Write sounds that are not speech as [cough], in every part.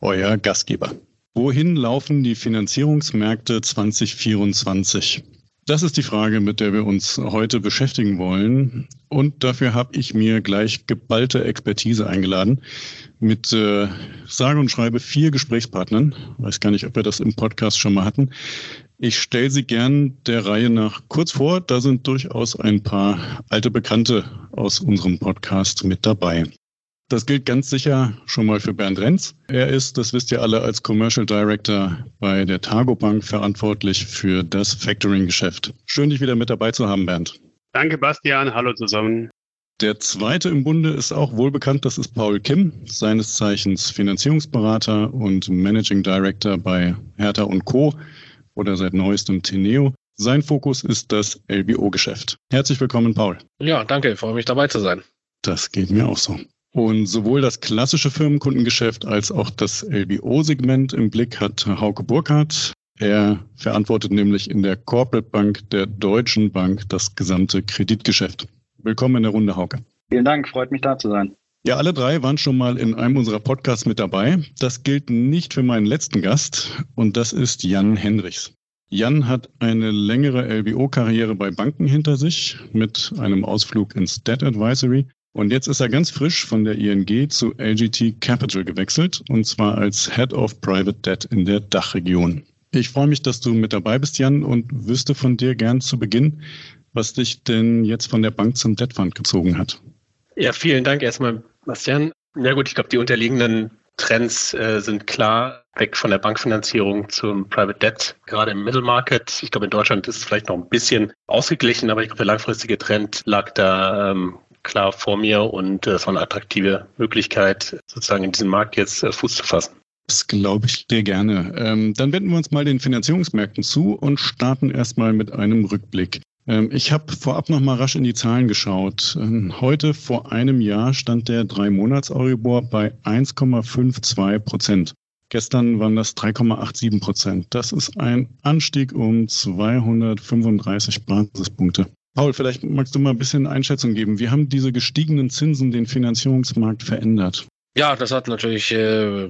euer Gastgeber. Wohin laufen die Finanzierungsmärkte 2024? Das ist die Frage, mit der wir uns heute beschäftigen wollen. Und dafür habe ich mir gleich geballte Expertise eingeladen mit äh, sage und schreibe vier Gesprächspartnern. Weiß gar nicht, ob wir das im Podcast schon mal hatten. Ich stelle sie gern der Reihe nach kurz vor. Da sind durchaus ein paar alte Bekannte aus unserem Podcast mit dabei. Das gilt ganz sicher schon mal für Bernd Renz. Er ist, das wisst ihr alle, als Commercial Director bei der Targo Bank verantwortlich für das Factoring-Geschäft. Schön, dich wieder mit dabei zu haben, Bernd. Danke, Bastian. Hallo zusammen. Der zweite im Bunde ist auch wohlbekannt, das ist Paul Kim, seines Zeichens Finanzierungsberater und Managing Director bei Hertha und Co. oder seit neuestem Teneo. Sein Fokus ist das LBO-Geschäft. Herzlich willkommen, Paul. Ja, danke, ich freue mich dabei zu sein. Das geht mir auch so. Und sowohl das klassische Firmenkundengeschäft als auch das LBO-Segment im Blick hat Hauke Burkhardt. Er verantwortet nämlich in der Corporate Bank der Deutschen Bank das gesamte Kreditgeschäft. Willkommen in der Runde, Hauke. Vielen Dank, freut mich da zu sein. Ja, alle drei waren schon mal in einem unserer Podcasts mit dabei. Das gilt nicht für meinen letzten Gast und das ist Jan Hendrichs. Jan hat eine längere LBO-Karriere bei Banken hinter sich mit einem Ausflug ins Debt Advisory und jetzt ist er ganz frisch von der ING zu LGT Capital gewechselt und zwar als Head of Private Debt in der Dachregion. Ich freue mich, dass du mit dabei bist, Jan, und wüsste von dir gern zu Beginn, was dich denn jetzt von der Bank zum Debt Fund gezogen hat. Ja, vielen Dank erstmal, Bastian. Ja gut, ich glaube, die unterliegenden Trends äh, sind klar. Weg von der Bankfinanzierung zum Private Debt, gerade im Middle Market. Ich glaube, in Deutschland ist es vielleicht noch ein bisschen ausgeglichen, aber ich glaube, der langfristige Trend lag da ähm, klar vor mir und es war eine attraktive Möglichkeit, sozusagen in diesem Markt jetzt äh, Fuß zu fassen. Das glaube ich dir gerne. Ähm, dann wenden wir uns mal den Finanzierungsmärkten zu und starten erstmal mit einem Rückblick. Ähm, ich habe vorab noch mal rasch in die Zahlen geschaut. Ähm, heute vor einem Jahr stand der drei Monats Euribor bei 1,52 Prozent. Gestern waren das 3,87 Prozent. Das ist ein Anstieg um 235 Basispunkte. Paul, vielleicht magst du mal ein bisschen Einschätzung geben. Wie haben diese gestiegenen Zinsen den Finanzierungsmarkt verändert? Ja, das hat natürlich äh,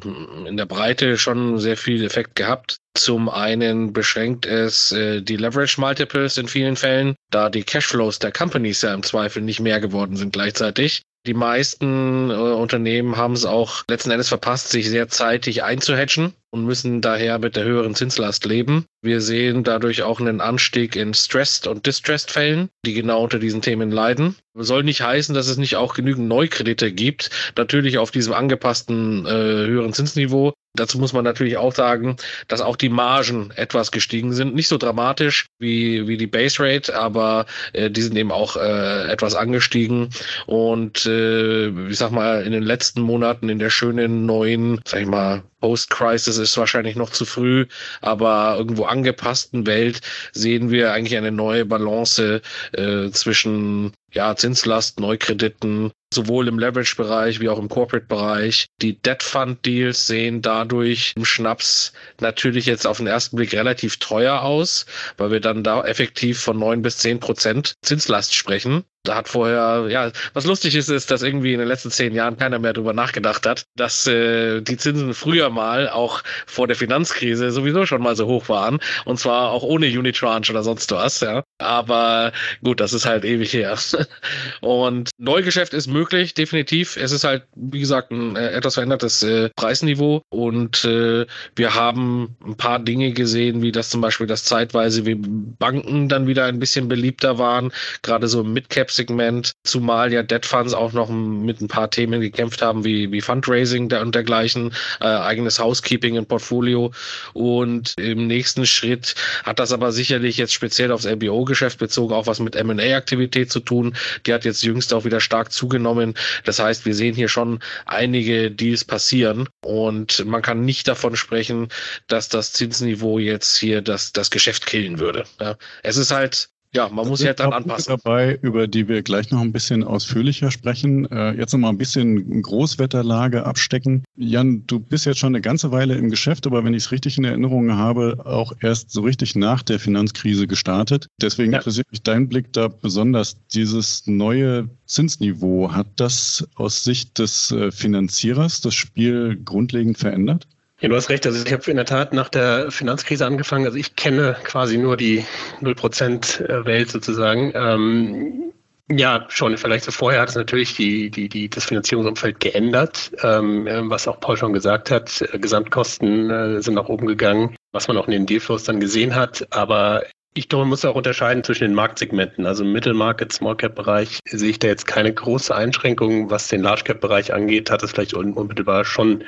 in der Breite schon sehr viel Effekt gehabt. Zum einen beschränkt es äh, die Leverage Multiples in vielen Fällen, da die Cashflows der Companies ja im Zweifel nicht mehr geworden sind gleichzeitig. Die meisten äh, Unternehmen haben es auch letzten Endes verpasst, sich sehr zeitig einzuhatchen und müssen daher mit der höheren Zinslast leben. Wir sehen dadurch auch einen Anstieg in Stressed und Distressed Fällen, die genau unter diesen Themen leiden. Soll nicht heißen, dass es nicht auch genügend Neukredite gibt, natürlich auf diesem angepassten äh, höheren Zinsniveau. Dazu muss man natürlich auch sagen, dass auch die Margen etwas gestiegen sind. Nicht so dramatisch wie, wie die Base Rate, aber äh, die sind eben auch äh, etwas angestiegen. Und äh, ich sag mal, in den letzten Monaten in der schönen neuen, sag ich mal, Post-Crisis ist wahrscheinlich noch zu früh, aber irgendwo angepassten Welt sehen wir eigentlich eine neue Balance äh, zwischen ja, Zinslast, Neukrediten, sowohl im Leverage-Bereich wie auch im Corporate-Bereich. Die Debt-Fund-Deals sehen dadurch im Schnaps natürlich jetzt auf den ersten Blick relativ teuer aus, weil wir dann da effektiv von neun bis zehn Prozent Zinslast sprechen. Da hat vorher, ja, was lustig ist, ist, dass irgendwie in den letzten zehn Jahren keiner mehr drüber nachgedacht hat, dass äh, die Zinsen früher mal auch vor der Finanzkrise sowieso schon mal so hoch waren. Und zwar auch ohne Unitranche oder sonst was, ja. Aber gut, das ist halt ewig her. [laughs] Und Neugeschäft ist möglich, definitiv. Es ist halt, wie gesagt, ein äh, etwas verändertes äh, Preisniveau. Und äh, wir haben ein paar Dinge gesehen, wie das zum Beispiel das zeitweise wie Banken dann wieder ein bisschen beliebter waren, gerade so im Mid-Cap-Segment, zumal ja Debt Funds auch noch mit ein paar Themen gekämpft haben, wie, wie Fundraising und dergleichen, äh, eigenes Housekeeping im Portfolio. Und im nächsten Schritt hat das aber sicherlich jetzt speziell aufs LBO Depotgeschäft bezogen auch was mit M&A-Aktivität zu tun. Die hat jetzt jüngst auch wieder stark zugenommen. Das heißt, wir sehen hier schon einige Deals passieren und man kann nicht davon sprechen, dass das Zinsniveau jetzt hier das, das Geschäft killen würde. Ja. Es ist halt ja, man muss sich halt dann anpassen. dabei, über die wir gleich noch ein bisschen ausführlicher sprechen. Äh, jetzt noch mal ein bisschen Großwetterlage abstecken. Jan, du bist jetzt schon eine ganze Weile im Geschäft, aber wenn ich es richtig in Erinnerung habe, auch erst so richtig nach der Finanzkrise gestartet. Deswegen ja. interessiert mich dein Blick da besonders. Dieses neue Zinsniveau, hat das aus Sicht des äh, Finanzierers das Spiel grundlegend verändert? Ja, du hast recht. Also ich habe in der Tat nach der Finanzkrise angefangen. Also ich kenne quasi nur die 0% äh, sozusagen. Ähm, ja, schon vielleicht so vorher hat es natürlich die, die, die, das Finanzierungsumfeld geändert, ähm, äh, was auch Paul schon gesagt hat. Äh, Gesamtkosten äh, sind nach oben gegangen, was man auch in den Dealflows dann gesehen hat. Aber ich glaube, man muss auch unterscheiden zwischen den Marktsegmenten. Also im Mittelmarket, Small-Cap-Bereich sehe ich da jetzt keine große Einschränkung. Was den Large-Cap-Bereich angeht, hat es vielleicht unmittelbar schon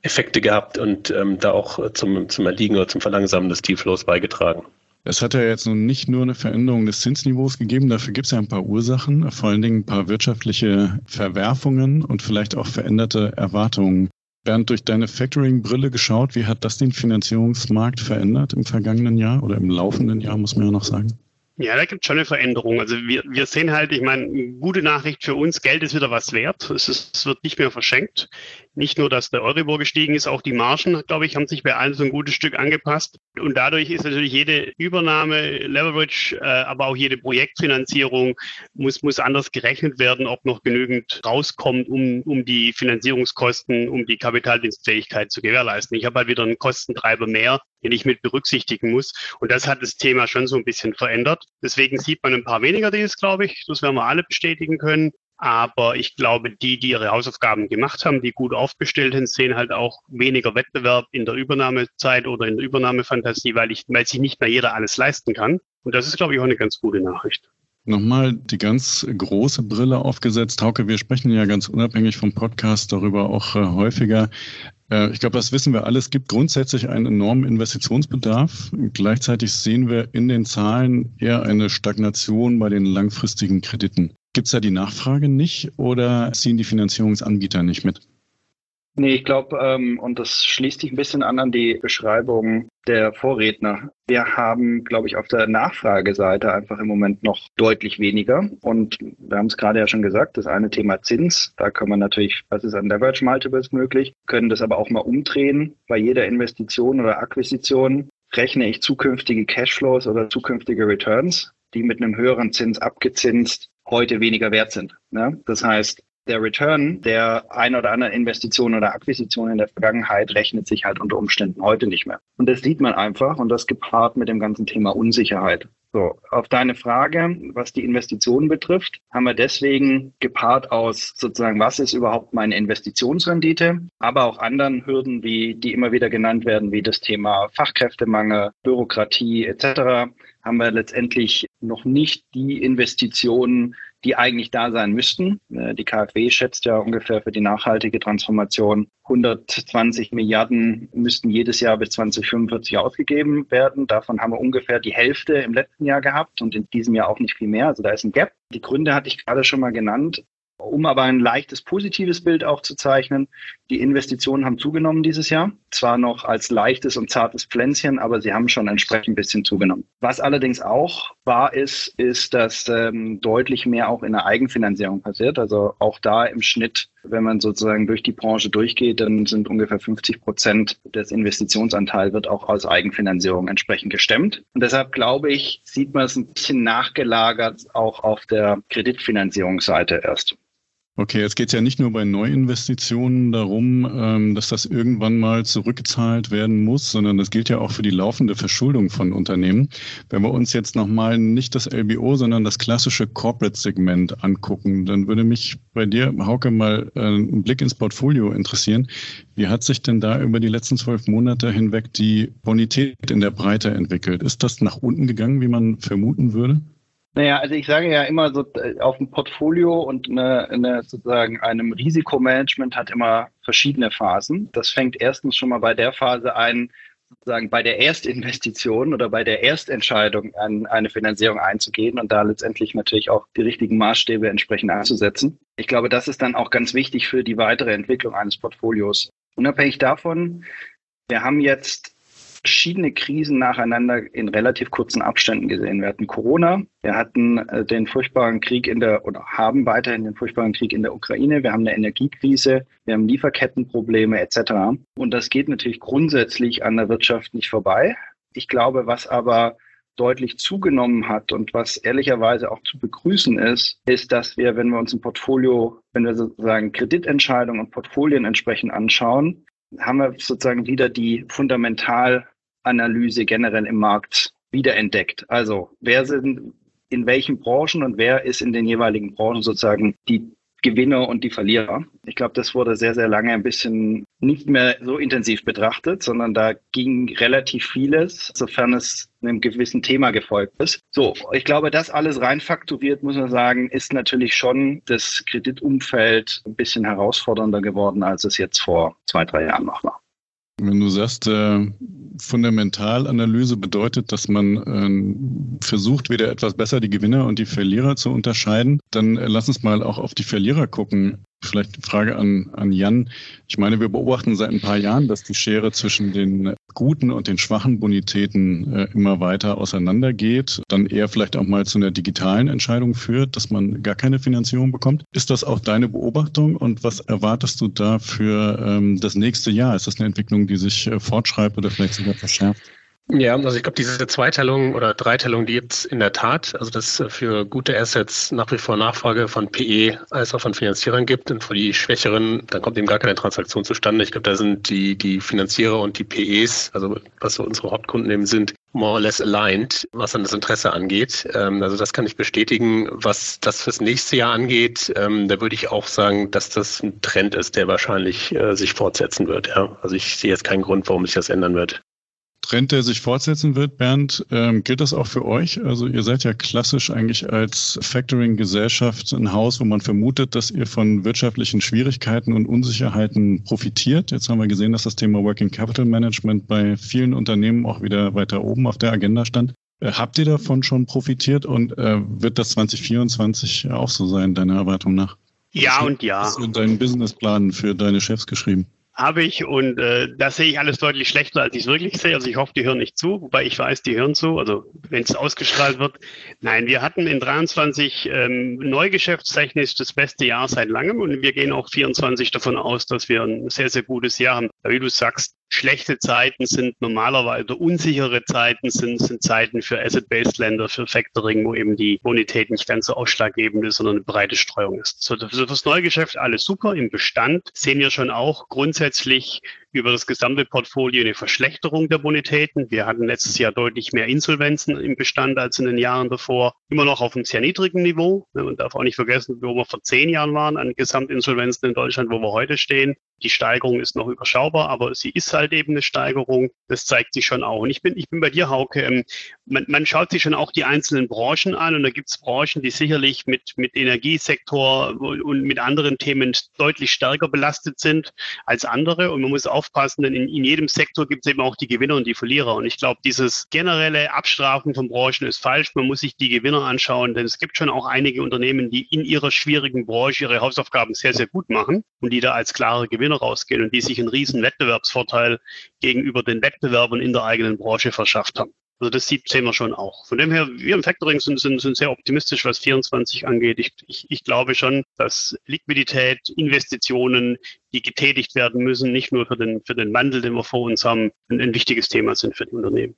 Effekte gehabt und ähm, da auch zum, zum Erliegen oder zum Verlangsamen des Dealflows beigetragen. Es hat ja jetzt nun nicht nur eine Veränderung des Zinsniveaus gegeben, dafür gibt es ja ein paar Ursachen, vor allen Dingen ein paar wirtschaftliche Verwerfungen und vielleicht auch veränderte Erwartungen. Bernd, durch deine Factoring-Brille geschaut, wie hat das den Finanzierungsmarkt verändert im vergangenen Jahr oder im laufenden Jahr, muss man ja noch sagen? Ja, da gibt es schon eine Veränderung. Also wir, wir sehen halt, ich meine, gute Nachricht für uns, Geld ist wieder was wert. Es, ist, es wird nicht mehr verschenkt nicht nur, dass der Euribor gestiegen ist, auch die Margen, glaube ich, haben sich bei allen so ein gutes Stück angepasst. Und dadurch ist natürlich jede Übernahme, Leverage, äh, aber auch jede Projektfinanzierung muss, muss anders gerechnet werden, ob noch genügend rauskommt, um, um die Finanzierungskosten, um die Kapitaldienstfähigkeit zu gewährleisten. Ich habe halt wieder einen Kostentreiber mehr, den ich mit berücksichtigen muss. Und das hat das Thema schon so ein bisschen verändert. Deswegen sieht man ein paar weniger Deals, glaube ich. Das werden wir alle bestätigen können. Aber ich glaube, die, die ihre Hausaufgaben gemacht haben, die gut aufgestellt sind, sehen halt auch weniger Wettbewerb in der Übernahmezeit oder in der Übernahmefantasie, weil, ich, weil sich nicht mehr jeder alles leisten kann. Und das ist, glaube ich, auch eine ganz gute Nachricht. Nochmal die ganz große Brille aufgesetzt. Hauke, wir sprechen ja ganz unabhängig vom Podcast darüber auch äh, häufiger. Äh, ich glaube, das wissen wir alle. Es gibt grundsätzlich einen enormen Investitionsbedarf. Gleichzeitig sehen wir in den Zahlen eher eine Stagnation bei den langfristigen Krediten. Gibt es da die Nachfrage nicht oder ziehen die Finanzierungsanbieter nicht mit? Nee, ich glaube, ähm, und das schließt sich ein bisschen an an die Beschreibung der Vorredner. Wir haben, glaube ich, auf der Nachfrageseite einfach im Moment noch deutlich weniger. Und wir haben es gerade ja schon gesagt, das eine Thema Zins, da kann man natürlich, was ist an Leverage Multiples möglich, können das aber auch mal umdrehen. Bei jeder Investition oder Akquisition rechne ich zukünftige Cashflows oder zukünftige Returns, die mit einem höheren Zins abgezinst heute weniger wert sind. Ne? Das heißt, der Return der ein oder anderen Investition oder Akquisition in der Vergangenheit rechnet sich halt unter Umständen heute nicht mehr. Und das sieht man einfach und das gepaart mit dem ganzen Thema Unsicherheit. So, auf deine Frage, was die Investitionen betrifft, haben wir deswegen gepaart aus sozusagen, was ist überhaupt meine Investitionsrendite, aber auch anderen Hürden, wie die immer wieder genannt werden, wie das Thema Fachkräftemangel, Bürokratie etc haben wir letztendlich noch nicht die Investitionen, die eigentlich da sein müssten. Äh, die KfW schätzt ja ungefähr für die nachhaltige Transformation 120 Milliarden müssten jedes Jahr bis 2045 ausgegeben werden. Davon haben wir ungefähr die Hälfte im letzten Jahr gehabt und in diesem Jahr auch nicht viel mehr. Also da ist ein Gap. Die Gründe hatte ich gerade schon mal genannt. Um aber ein leichtes positives Bild auch zu zeichnen, die Investitionen haben zugenommen dieses Jahr. Zwar noch als leichtes und zartes Pflänzchen, aber sie haben schon entsprechend ein bisschen zugenommen. Was allerdings auch wahr ist, ist, dass ähm, deutlich mehr auch in der Eigenfinanzierung passiert. Also auch da im Schnitt, wenn man sozusagen durch die Branche durchgeht, dann sind ungefähr 50 Prozent des Investitionsanteils wird auch aus Eigenfinanzierung entsprechend gestemmt. Und deshalb glaube ich, sieht man es ein bisschen nachgelagert auch auf der Kreditfinanzierungsseite erst. Okay, jetzt geht es ja nicht nur bei Neuinvestitionen darum, ähm, dass das irgendwann mal zurückgezahlt werden muss, sondern das gilt ja auch für die laufende Verschuldung von Unternehmen. Wenn wir uns jetzt nochmal nicht das LBO, sondern das klassische Corporate-Segment angucken, dann würde mich bei dir, Hauke, mal äh, ein Blick ins Portfolio interessieren. Wie hat sich denn da über die letzten zwölf Monate hinweg die Bonität in der Breite entwickelt? Ist das nach unten gegangen, wie man vermuten würde? Naja, also ich sage ja immer so, äh, auf dem Portfolio und eine, eine sozusagen einem Risikomanagement hat immer verschiedene Phasen. Das fängt erstens schon mal bei der Phase ein, sozusagen bei der Erstinvestition oder bei der Erstentscheidung an eine Finanzierung einzugehen und da letztendlich natürlich auch die richtigen Maßstäbe entsprechend anzusetzen. Ich glaube, das ist dann auch ganz wichtig für die weitere Entwicklung eines Portfolios. Unabhängig davon, wir haben jetzt verschiedene Krisen nacheinander in relativ kurzen Abständen gesehen. Wir hatten Corona, wir hatten äh, den furchtbaren Krieg in der oder haben weiterhin den furchtbaren Krieg in der Ukraine, wir haben eine Energiekrise, wir haben Lieferkettenprobleme etc. Und das geht natürlich grundsätzlich an der Wirtschaft nicht vorbei. Ich glaube, was aber deutlich zugenommen hat und was ehrlicherweise auch zu begrüßen ist, ist, dass wir, wenn wir uns ein Portfolio, wenn wir sozusagen Kreditentscheidungen und Portfolien entsprechend anschauen, haben wir sozusagen wieder die fundamental Analyse generell im Markt wiederentdeckt. Also wer sind in welchen Branchen und wer ist in den jeweiligen Branchen sozusagen die Gewinner und die Verlierer. Ich glaube, das wurde sehr, sehr lange ein bisschen nicht mehr so intensiv betrachtet, sondern da ging relativ vieles, sofern es einem gewissen Thema gefolgt ist. So, ich glaube, das alles rein fakturiert, muss man sagen, ist natürlich schon das Kreditumfeld ein bisschen herausfordernder geworden, als es jetzt vor zwei, drei Jahren noch war. Wenn du sagst, äh, Fundamentalanalyse bedeutet, dass man äh, versucht, wieder etwas besser die Gewinner und die Verlierer zu unterscheiden, dann äh, lass uns mal auch auf die Verlierer gucken. Vielleicht eine Frage an, an Jan. Ich meine, wir beobachten seit ein paar Jahren, dass die Schere zwischen den guten und den schwachen Bonitäten äh, immer weiter auseinandergeht, dann eher vielleicht auch mal zu einer digitalen Entscheidung führt, dass man gar keine Finanzierung bekommt. Ist das auch deine Beobachtung und was erwartest du da für ähm, das nächste Jahr? Ist das eine Entwicklung, die sich äh, fortschreibt oder vielleicht sogar verschärft? Ja, also ich glaube, diese Zweiteilung oder Dreiteilung, die gibt's in der Tat. Also dass es für gute Assets nach wie vor Nachfrage von PE als auch von Finanzierern gibt und für die Schwächeren, dann kommt eben gar keine Transaktion zustande. Ich glaube, da sind die, die Finanzierer und die PEs, also was so unsere Hauptkunden eben sind, more or less aligned, was dann das Interesse angeht. Ähm, also das kann ich bestätigen. Was das fürs nächste Jahr angeht, ähm, da würde ich auch sagen, dass das ein Trend ist, der wahrscheinlich äh, sich fortsetzen wird. Ja. Also ich sehe jetzt keinen Grund, warum sich das ändern wird. Trend, der sich fortsetzen wird, Bernd. Ähm, gilt das auch für euch? Also ihr seid ja klassisch eigentlich als Factoring-Gesellschaft ein Haus, wo man vermutet, dass ihr von wirtschaftlichen Schwierigkeiten und Unsicherheiten profitiert. Jetzt haben wir gesehen, dass das Thema Working Capital Management bei vielen Unternehmen auch wieder weiter oben auf der Agenda stand. Äh, habt ihr davon schon profitiert und äh, wird das 2024 auch so sein, deiner Erwartung nach? Ja und ja. Hast du deinen Businessplan für deine Chefs geschrieben? Habe ich und äh, da sehe ich alles deutlich schlechter, als ich es wirklich sehe. Also ich hoffe, die hören nicht zu, wobei ich weiß, die hören zu, also wenn es ausgestrahlt wird. Nein, wir hatten in 23 ähm, neugeschäftstechnisch das beste Jahr seit langem und wir gehen auch 24 davon aus, dass wir ein sehr, sehr gutes Jahr haben. Wie du sagst, schlechte Zeiten sind normalerweise, unsichere Zeiten sind, sind Zeiten für Asset-Based Länder, für Factoring, wo eben die Bonität nicht ganz so ausschlaggebend ist, sondern eine breite Streuung ist. So, fürs Neugeschäft alles super. Im Bestand sehen wir schon auch grundsätzlich über das gesamte Portfolio eine Verschlechterung der Bonitäten. Wir hatten letztes Jahr deutlich mehr Insolvenzen im Bestand als in den Jahren davor. Immer noch auf einem sehr niedrigen Niveau. Man darf auch nicht vergessen, wo wir vor zehn Jahren waren an Gesamtinsolvenzen in Deutschland, wo wir heute stehen. Die Steigerung ist noch überschaubar, aber sie ist halt eben eine Steigerung. Das zeigt sich schon auch. Und ich bin, ich bin bei dir, Hauke. Ähm, man, man schaut sich schon auch die einzelnen Branchen an und da gibt es Branchen, die sicherlich mit, mit Energiesektor und mit anderen Themen deutlich stärker belastet sind als andere. Und man muss aufpassen, denn in, in jedem Sektor gibt es eben auch die Gewinner und die Verlierer. Und ich glaube, dieses generelle Abstrafen von Branchen ist falsch. Man muss sich die Gewinner anschauen, denn es gibt schon auch einige Unternehmen, die in ihrer schwierigen Branche ihre Hausaufgaben sehr, sehr gut machen und die da als klare Gewinner Gewinner rausgehen und die sich einen riesen Wettbewerbsvorteil gegenüber den Wettbewerbern in der eigenen Branche verschafft haben. Also das sehen wir schon auch. Von dem her, wir im Factoring sind, sind, sind sehr optimistisch, was 24 angeht. Ich, ich, ich glaube schon, dass Liquidität, Investitionen, die getätigt werden müssen, nicht nur für den, für den Wandel, den wir vor uns haben, ein, ein wichtiges Thema sind für die Unternehmen.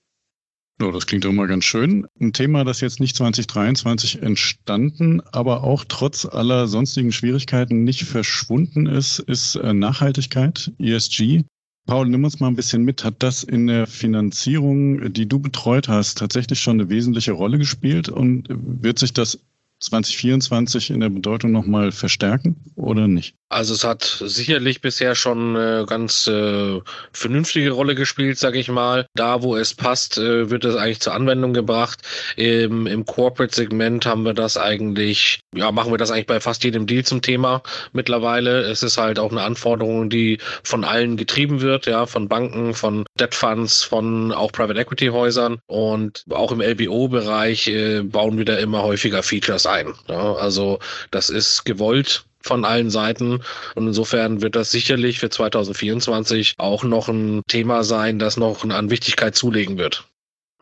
Ja, das klingt doch mal ganz schön. Ein Thema, das jetzt nicht 2023 entstanden, aber auch trotz aller sonstigen Schwierigkeiten nicht verschwunden ist, ist äh, Nachhaltigkeit, ESG. Paul, nimm uns mal ein bisschen mit. Hat das in der Finanzierung, die du betreut hast, tatsächlich schon eine wesentliche Rolle gespielt und wird sich das 2024 in der Bedeutung nochmal verstärken oder nicht? Also es hat sicherlich bisher schon eine ganz äh, vernünftige Rolle gespielt, sage ich mal. Da, wo es passt, äh, wird es eigentlich zur Anwendung gebracht. Im, im Corporate-Segment haben wir das eigentlich, ja, machen wir das eigentlich bei fast jedem Deal zum Thema mittlerweile. Es ist halt auch eine Anforderung, die von allen getrieben wird, ja, von Banken, von Debt Funds, von auch Private Equity Häusern und auch im LBO-Bereich äh, bauen wir da immer häufiger Features ein. Ja. Also das ist gewollt von allen Seiten. Und insofern wird das sicherlich für 2024 auch noch ein Thema sein, das noch an Wichtigkeit zulegen wird.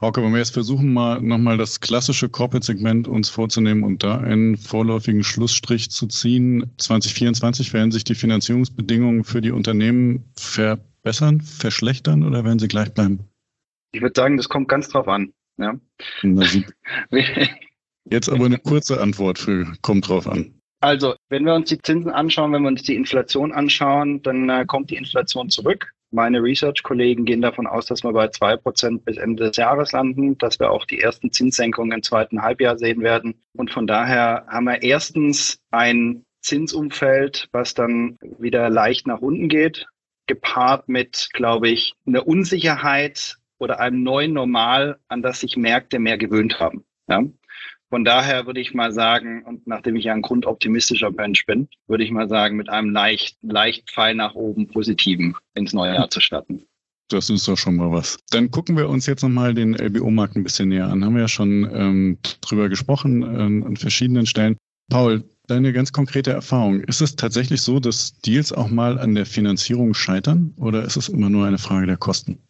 Hauke, wenn wir jetzt versuchen, mal nochmal das klassische Corporate-Segment uns vorzunehmen und da einen vorläufigen Schlussstrich zu ziehen. 2024 werden sich die Finanzierungsbedingungen für die Unternehmen verbessern, verschlechtern oder werden sie gleich bleiben? Ich würde sagen, das kommt ganz drauf an. Ja. [laughs] Jetzt aber eine kurze Antwort für kommt drauf an. Also, wenn wir uns die Zinsen anschauen, wenn wir uns die Inflation anschauen, dann äh, kommt die Inflation zurück. Meine Research-Kollegen gehen davon aus, dass wir bei zwei Prozent bis Ende des Jahres landen, dass wir auch die ersten Zinssenkungen im zweiten Halbjahr sehen werden. Und von daher haben wir erstens ein Zinsumfeld, was dann wieder leicht nach unten geht, gepaart mit, glaube ich, einer Unsicherheit oder einem neuen Normal, an das sich Märkte mehr gewöhnt haben. Ja? Von daher würde ich mal sagen, und nachdem ich ja ein grundoptimistischer Mensch bin, würde ich mal sagen, mit einem leicht, leicht Pfeil nach oben positiven ins neue Jahr zu starten. Das ist doch schon mal was. Dann gucken wir uns jetzt nochmal den LBO-Markt ein bisschen näher an. Haben wir ja schon ähm, drüber gesprochen äh, an verschiedenen Stellen. Paul, deine ganz konkrete Erfahrung. Ist es tatsächlich so, dass Deals auch mal an der Finanzierung scheitern oder ist es immer nur eine Frage der Kosten?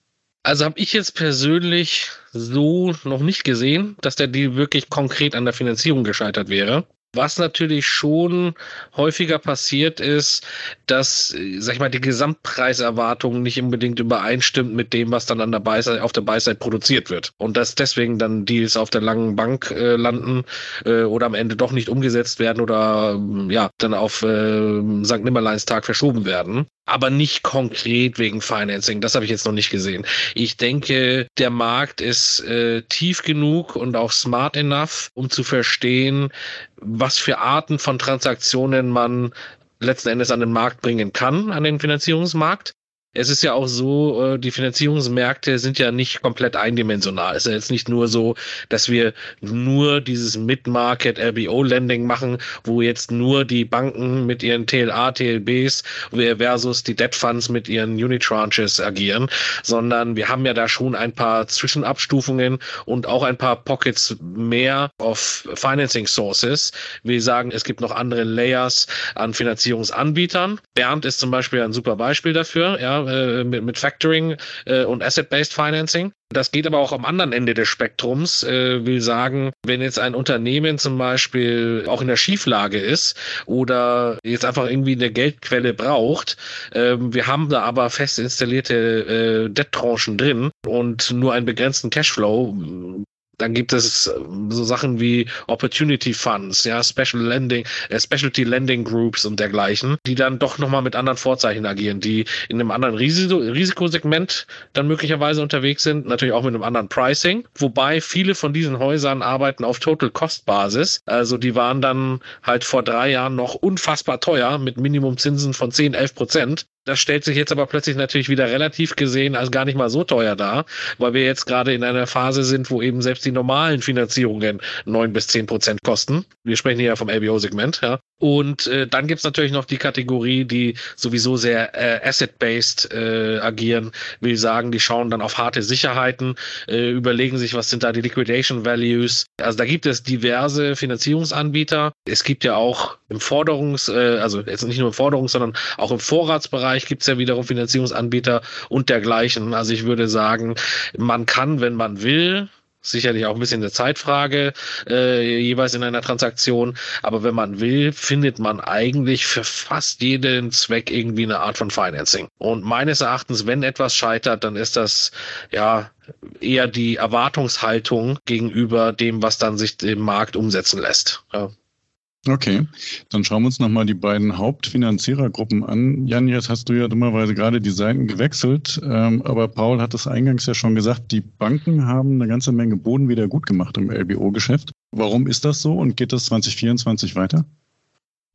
Also habe ich jetzt persönlich so noch nicht gesehen, dass der Deal wirklich konkret an der Finanzierung gescheitert wäre. Was natürlich schon häufiger passiert ist, dass, sag ich mal, die Gesamtpreiserwartung nicht unbedingt übereinstimmt mit dem, was dann an der Beiseite, auf der Beiseite produziert wird. Und dass deswegen dann Deals auf der langen Bank äh, landen äh, oder am Ende doch nicht umgesetzt werden oder ja, dann auf äh, St. Nimmerleins Tag verschoben werden aber nicht konkret wegen Financing. Das habe ich jetzt noch nicht gesehen. Ich denke, der Markt ist äh, tief genug und auch smart enough, um zu verstehen, was für Arten von Transaktionen man letzten Endes an den Markt bringen kann, an den Finanzierungsmarkt es ist ja auch so, äh, die Finanzierungsmärkte sind ja nicht komplett eindimensional. Es ist ja jetzt nicht nur so, dass wir nur dieses Mid-Market LBO-Lending machen, wo jetzt nur die Banken mit ihren TLA, TLBs versus die Debt Funds mit ihren Unitranches agieren, sondern wir haben ja da schon ein paar Zwischenabstufungen und auch ein paar Pockets mehr of Financing Sources. Wir sagen, es gibt noch andere Layers an Finanzierungsanbietern. Bernd ist zum Beispiel ein super Beispiel dafür, ja, äh, mit, mit Factoring äh, und Asset-Based Financing. Das geht aber auch am anderen Ende des Spektrums. Äh, will sagen, wenn jetzt ein Unternehmen zum Beispiel auch in der Schieflage ist oder jetzt einfach irgendwie eine Geldquelle braucht, äh, wir haben da aber fest installierte äh, Debt-Tranchen drin und nur einen begrenzten Cashflow, dann gibt es ähm, so Sachen wie Opportunity Funds, ja, Special Lending, äh, Specialty Lending Groups und dergleichen, die dann doch nochmal mit anderen Vorzeichen agieren, die in einem anderen Risiko Risikosegment dann möglicherweise unterwegs sind, natürlich auch mit einem anderen Pricing, wobei viele von diesen Häusern arbeiten auf Total Cost Basis, also die waren dann halt vor drei Jahren noch unfassbar teuer mit Minimumzinsen von 10, 11 Prozent das stellt sich jetzt aber plötzlich natürlich wieder relativ gesehen als gar nicht mal so teuer dar, weil wir jetzt gerade in einer Phase sind, wo eben selbst die normalen Finanzierungen neun bis zehn Prozent kosten. Wir sprechen hier ja vom LBO-Segment, ja. Und äh, dann gibt's natürlich noch die Kategorie, die sowieso sehr äh, asset-based äh, agieren, will sagen, die schauen dann auf harte Sicherheiten, äh, überlegen sich, was sind da die Liquidation Values. Also da gibt es diverse Finanzierungsanbieter. Es gibt ja auch im Forderungs, äh, also jetzt nicht nur im Forderungs, sondern auch im Vorratsbereich gibt's ja wiederum Finanzierungsanbieter und dergleichen. Also ich würde sagen, man kann, wenn man will, sicherlich auch ein bisschen eine Zeitfrage äh, jeweils in einer Transaktion. Aber wenn man will, findet man eigentlich für fast jeden Zweck irgendwie eine Art von Financing. Und meines Erachtens, wenn etwas scheitert, dann ist das ja eher die Erwartungshaltung gegenüber dem, was dann sich im Markt umsetzen lässt. Ja. Okay, dann schauen wir uns nochmal die beiden Hauptfinanzierergruppen an. Jan, jetzt hast du ja dummerweise gerade die Seiten gewechselt, ähm, aber Paul hat es eingangs ja schon gesagt, die Banken haben eine ganze Menge Boden wieder gut gemacht im LBO-Geschäft. Warum ist das so und geht das 2024 weiter?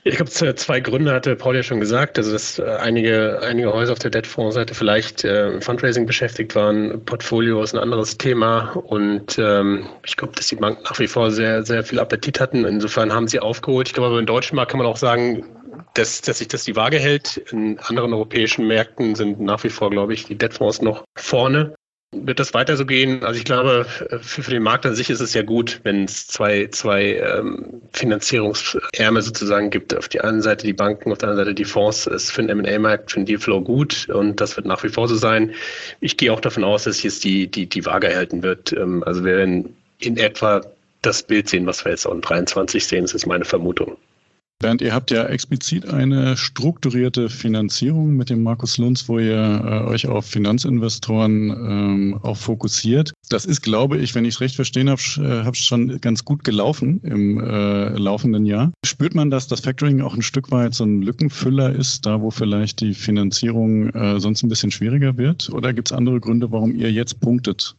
Ich glaube, zwei Gründe hatte Paul ja schon gesagt. Also, dass äh, einige, einige Häuser auf der Debtfondsseite vielleicht äh, Fundraising beschäftigt waren. Portfolio ist ein anderes Thema. Und ähm, ich glaube, dass die Banken nach wie vor sehr, sehr viel Appetit hatten. Insofern haben sie aufgeholt. Ich glaube, aber im deutschen Markt kann man auch sagen, dass, dass sich das die Waage hält. In anderen europäischen Märkten sind nach wie vor, glaube ich, die Debtfonds noch vorne. Wird das weiter so gehen? Also ich glaube, für, für den Markt an sich ist es ja gut, wenn es zwei, zwei ähm, Finanzierungsärme sozusagen gibt. Auf die einen Seite die Banken, auf der anderen Seite die Fonds. ist für den M&A-Markt, für den Dealflow gut und das wird nach wie vor so sein. Ich gehe auch davon aus, dass jetzt die, die, die Waage erhalten wird. Ähm, also wir werden in etwa das Bild sehen, was wir jetzt auch in 23 sehen. Das ist meine Vermutung. Bernd, ihr habt ja explizit eine strukturierte Finanzierung mit dem Markus Lunz, wo ihr äh, euch auf Finanzinvestoren ähm, auch fokussiert. Das ist, glaube ich, wenn ich es recht verstehen habe, äh, hab schon ganz gut gelaufen im äh, laufenden Jahr. Spürt man, dass das Factoring auch ein Stück weit so ein Lückenfüller ist, da wo vielleicht die Finanzierung äh, sonst ein bisschen schwieriger wird? Oder gibt es andere Gründe, warum ihr jetzt punktet?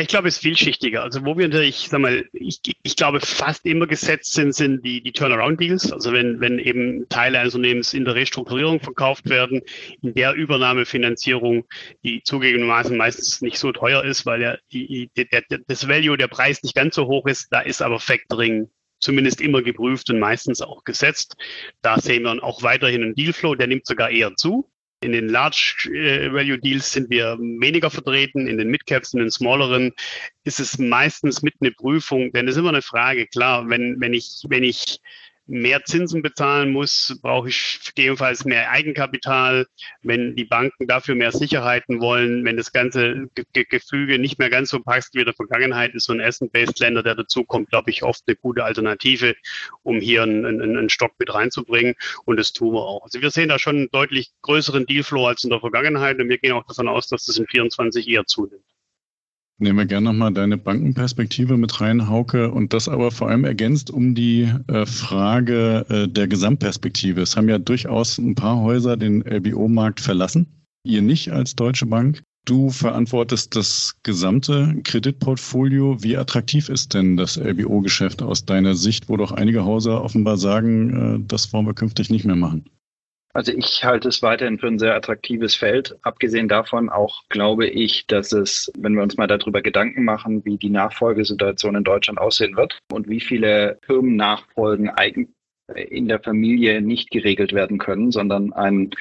Ich glaube, es ist vielschichtiger. Also wo wir natürlich, sag mal, ich, ich glaube, fast immer gesetzt sind, sind die, die Turnaround-Deals. Also wenn, wenn eben Teile eines Unternehmens in der Restrukturierung verkauft werden, in der Übernahmefinanzierung, die zugegebenermaßen meistens nicht so teuer ist, weil ja die, der, der, das Value, der Preis nicht ganz so hoch ist, da ist aber Factoring zumindest immer geprüft und meistens auch gesetzt. Da sehen wir auch weiterhin einen Dealflow, der nimmt sogar eher zu. In den Large äh, Value Deals sind wir weniger vertreten. In den Midcaps, in den smalleren ist es meistens mit einer Prüfung, denn es ist immer eine Frage. Klar, wenn, wenn ich, wenn ich mehr Zinsen bezahlen muss, brauche ich gegebenenfalls mehr Eigenkapital. Wenn die Banken dafür mehr Sicherheiten wollen, wenn das ganze Ge Gefüge nicht mehr ganz so passt wie in der Vergangenheit, ist so ein Asset-Based Länder, der dazu kommt, glaube ich, oft eine gute Alternative, um hier einen, einen, einen Stock mit reinzubringen. Und das tun wir auch. Also wir sehen da schon einen deutlich größeren Dealflow als in der Vergangenheit und wir gehen auch davon aus, dass das in 24 eher zunimmt. Nehmen wir gerne nochmal deine Bankenperspektive mit rein, Hauke, und das aber vor allem ergänzt um die äh, Frage äh, der Gesamtperspektive. Es haben ja durchaus ein paar Häuser den LBO-Markt verlassen. Ihr nicht als Deutsche Bank. Du verantwortest das gesamte Kreditportfolio. Wie attraktiv ist denn das LBO-Geschäft aus deiner Sicht, wo doch einige Häuser offenbar sagen, äh, das wollen wir künftig nicht mehr machen? Also ich halte es weiterhin für ein sehr attraktives Feld. Abgesehen davon auch glaube ich, dass es, wenn wir uns mal darüber Gedanken machen, wie die Nachfolgesituation in Deutschland aussehen wird und wie viele Firmennachfolgen in der Familie nicht geregelt werden können, sondern einen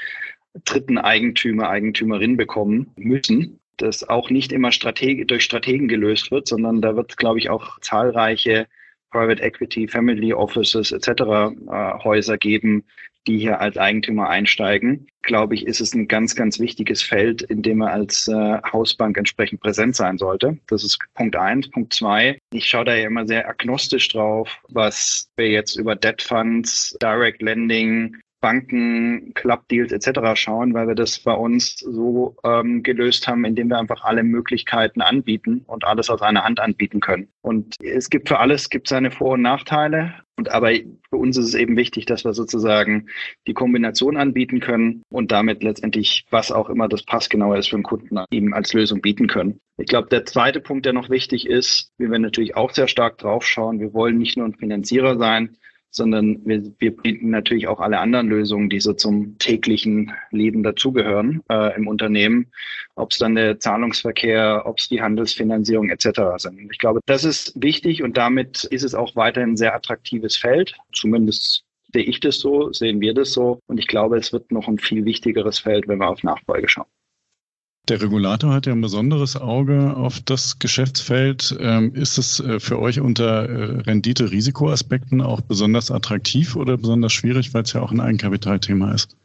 dritten Eigentümer, Eigentümerin bekommen müssen, das auch nicht immer Strateg durch Strategen gelöst wird, sondern da wird, glaube ich, auch zahlreiche Private Equity, Family Offices etc. Äh, Häuser geben, die hier als Eigentümer einsteigen, glaube ich, ist es ein ganz, ganz wichtiges Feld, in dem er als äh, Hausbank entsprechend präsent sein sollte. Das ist Punkt eins. Punkt zwei, ich schaue da ja immer sehr agnostisch drauf, was wir jetzt über Debt Funds, Direct Lending, Banken, Club-Deals etc. schauen, weil wir das bei uns so ähm, gelöst haben, indem wir einfach alle Möglichkeiten anbieten und alles aus einer Hand anbieten können. Und es gibt für alles gibt seine Vor- und Nachteile. Und aber für uns ist es eben wichtig, dass wir sozusagen die Kombination anbieten können und damit letztendlich, was auch immer das passgenauer ist für den Kunden, ihm als Lösung bieten können. Ich glaube, der zweite Punkt, der noch wichtig ist, wir natürlich auch sehr stark drauf schauen, wir wollen nicht nur ein Finanzierer sein, sondern wir, wir bieten natürlich auch alle anderen Lösungen, die so zum täglichen Leben dazugehören äh, im Unternehmen, ob es dann der Zahlungsverkehr, ob es die Handelsfinanzierung etc. sind. Ich glaube, das ist wichtig und damit ist es auch weiterhin ein sehr attraktives Feld, zumindest sehe ich das so, sehen wir das so. Und ich glaube, es wird noch ein viel wichtigeres Feld, wenn wir auf Nachfolge schauen. Der Regulator hat ja ein besonderes Auge auf das Geschäftsfeld. Ähm, ist es äh, für euch unter äh, Rendite-Risikoaspekten auch besonders attraktiv oder besonders schwierig, weil es ja auch ein Eigenkapitalthema ist?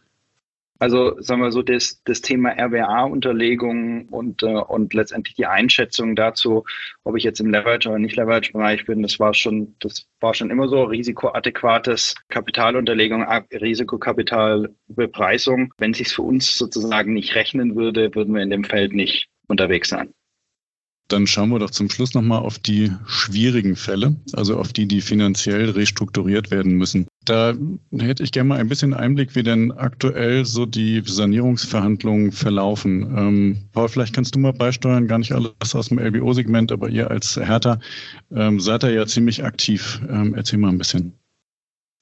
Also sagen wir so, das, das Thema RWA-Unterlegung und, äh, und letztendlich die Einschätzung dazu, ob ich jetzt im Leverage oder nicht Leverage-Bereich bin, das war schon, das war schon immer so risikoadäquates Kapitalunterlegung, Risikokapitalbepreisung. Wenn es sich für uns sozusagen nicht rechnen würde, würden wir in dem Feld nicht unterwegs sein. Dann schauen wir doch zum Schluss nochmal auf die schwierigen Fälle, also auf die, die finanziell restrukturiert werden müssen. Da hätte ich gerne mal ein bisschen Einblick, wie denn aktuell so die Sanierungsverhandlungen verlaufen. Ähm, Paul, vielleicht kannst du mal beisteuern, gar nicht alles aus dem LBO-Segment, aber ihr als Hertha ähm, seid da ja ziemlich aktiv. Ähm, erzähl mal ein bisschen.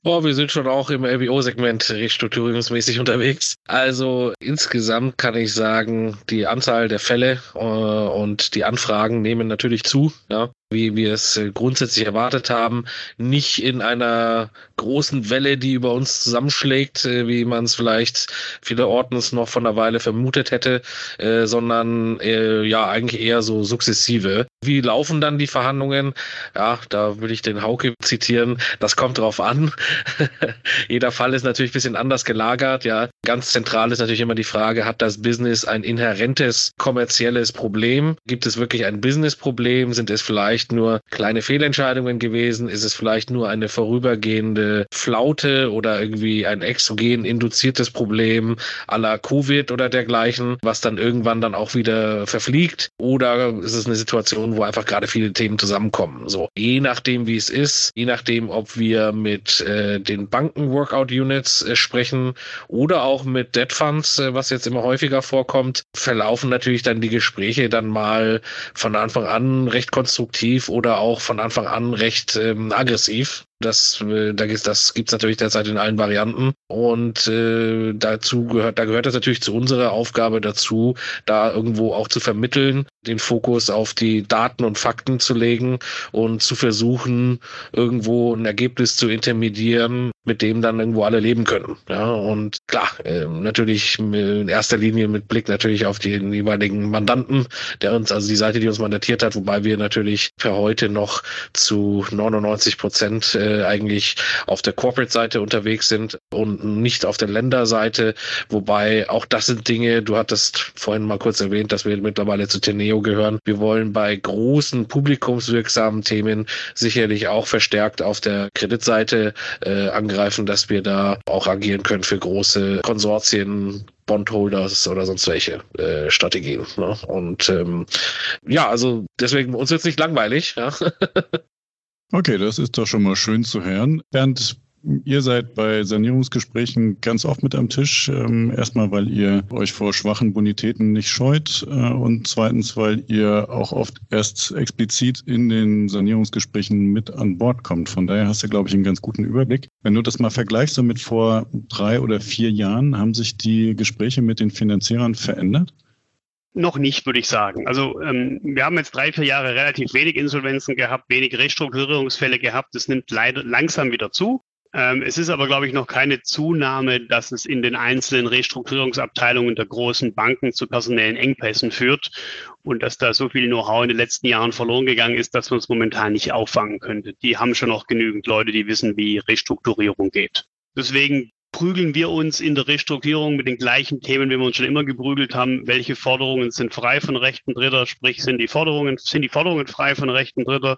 Oh, wir sind schon auch im LBO-Segment restrukturierungsmäßig unterwegs. Also insgesamt kann ich sagen, die Anzahl der Fälle äh, und die Anfragen nehmen natürlich zu. Ja wie wir es äh, grundsätzlich erwartet haben, nicht in einer großen Welle, die über uns zusammenschlägt, äh, wie man es vielleicht vielerorts noch von einer Weile vermutet hätte, äh, sondern äh, ja eigentlich eher so sukzessive. Wie laufen dann die Verhandlungen? Ja, da würde ich den Hauke zitieren. Das kommt drauf an. [laughs] Jeder Fall ist natürlich ein bisschen anders gelagert. Ja, ganz zentral ist natürlich immer die Frage, hat das Business ein inhärentes kommerzielles Problem? Gibt es wirklich ein Business-Problem? Sind es vielleicht vielleicht nur kleine Fehlentscheidungen gewesen? Ist es vielleicht nur eine vorübergehende Flaute oder irgendwie ein exogen induziertes Problem aller Covid oder dergleichen, was dann irgendwann dann auch wieder verfliegt? Oder ist es eine Situation, wo einfach gerade viele Themen zusammenkommen? So, je nachdem, wie es ist, je nachdem, ob wir mit äh, den Banken-Workout-Units äh, sprechen oder auch mit Debt Funds, äh, was jetzt immer häufiger vorkommt, verlaufen natürlich dann die Gespräche dann mal von Anfang an recht konstruktiv konservativ oder auch von Anfang an recht ähm, aggressiv. Das, äh, da gibt's, das gibt's natürlich derzeit in allen Varianten. Und äh, dazu gehört, da gehört es natürlich zu unserer Aufgabe dazu, da irgendwo auch zu vermitteln, den Fokus auf die Daten und Fakten zu legen und zu versuchen, irgendwo ein Ergebnis zu intermedieren, mit dem dann irgendwo alle leben können. Ja, und klar, äh, natürlich in erster Linie mit Blick natürlich auf den jeweiligen Mandanten, der uns, also die Seite, die uns mandatiert hat, wobei wir natürlich für heute noch zu 99 Prozent äh, äh, eigentlich auf der Corporate-Seite unterwegs sind und nicht auf der Länderseite. Wobei auch das sind Dinge, du hattest vorhin mal kurz erwähnt, dass wir mittlerweile zu Teneo gehören. Wir wollen bei großen publikumswirksamen Themen sicherlich auch verstärkt auf der Kreditseite äh, angreifen, dass wir da auch agieren können für große Konsortien, Bondholders oder sonst welche äh, Strategien. Ne? Und ähm, ja, also deswegen uns jetzt nicht langweilig. Ja? [laughs] Okay, das ist doch schon mal schön zu hören. Bernd, ihr seid bei Sanierungsgesprächen ganz oft mit am Tisch. Ähm, erstmal, weil ihr euch vor schwachen Bonitäten nicht scheut äh, und zweitens, weil ihr auch oft erst explizit in den Sanierungsgesprächen mit an Bord kommt. Von daher hast du, glaube ich, einen ganz guten Überblick. Wenn du das mal vergleichst so mit vor drei oder vier Jahren, haben sich die Gespräche mit den Finanzierern verändert? Noch nicht, würde ich sagen. Also ähm, wir haben jetzt drei, vier Jahre relativ wenig Insolvenzen gehabt, wenig Restrukturierungsfälle gehabt. Das nimmt leider langsam wieder zu. Ähm, es ist aber, glaube ich, noch keine Zunahme, dass es in den einzelnen Restrukturierungsabteilungen der großen Banken zu personellen Engpässen führt und dass da so viel Know-how in den letzten Jahren verloren gegangen ist, dass man es momentan nicht auffangen könnte. Die haben schon noch genügend Leute, die wissen, wie Restrukturierung geht. Deswegen prügeln wir uns in der Restrukturierung mit den gleichen Themen, wie wir uns schon immer geprügelt haben. Welche Forderungen sind frei von Rechten Dritter? Sprich, sind die Forderungen, sind die Forderungen frei von Rechten Dritter?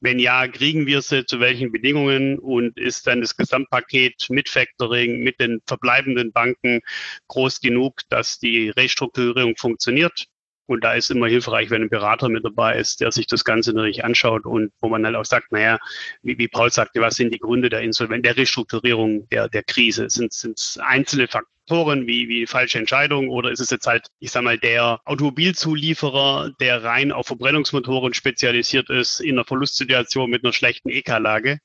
Wenn ja, kriegen wir sie zu welchen Bedingungen? Und ist dann das Gesamtpaket mit Factoring, mit den verbleibenden Banken groß genug, dass die Restrukturierung funktioniert? Und da ist immer hilfreich, wenn ein Berater mit dabei ist, der sich das Ganze natürlich anschaut und wo man halt auch sagt, naja, wie, wie Paul sagte, was sind die Gründe der Insolvenz, der Restrukturierung der, der Krise? Sind es einzelne Faktoren? Faktoren wie, wie falsche Entscheidungen oder ist es jetzt halt, ich sag mal, der Automobilzulieferer, der rein auf Verbrennungsmotoren spezialisiert ist, in einer Verlustsituation mit einer schlechten EK-Lage,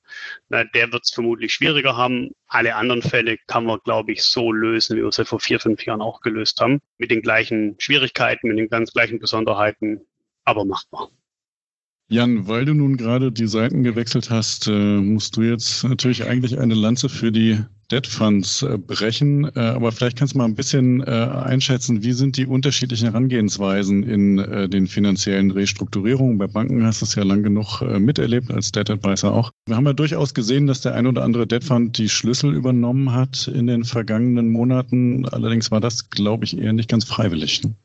der wird es vermutlich schwieriger haben. Alle anderen Fälle kann man, glaube ich, so lösen, wie wir es vor vier, fünf Jahren auch gelöst haben. Mit den gleichen Schwierigkeiten, mit den ganz gleichen Besonderheiten, aber machbar. Jan, weil du nun gerade die Seiten gewechselt hast, äh, musst du jetzt natürlich eigentlich eine Lanze für die Debt Funds äh, brechen. Äh, aber vielleicht kannst du mal ein bisschen einschätzen, wie sind die unterschiedlichen Herangehensweisen in den finanziellen Restrukturierungen? Bei Banken hast du es ja lang genug miterlebt, als Debt Advisor auch. Wir haben ja durchaus gesehen, dass der ein oder andere Debt Fund die Schlüssel übernommen hat in den vergangenen Monaten. Allerdings war das, glaube ich, eher nicht ganz freiwillig. Ne?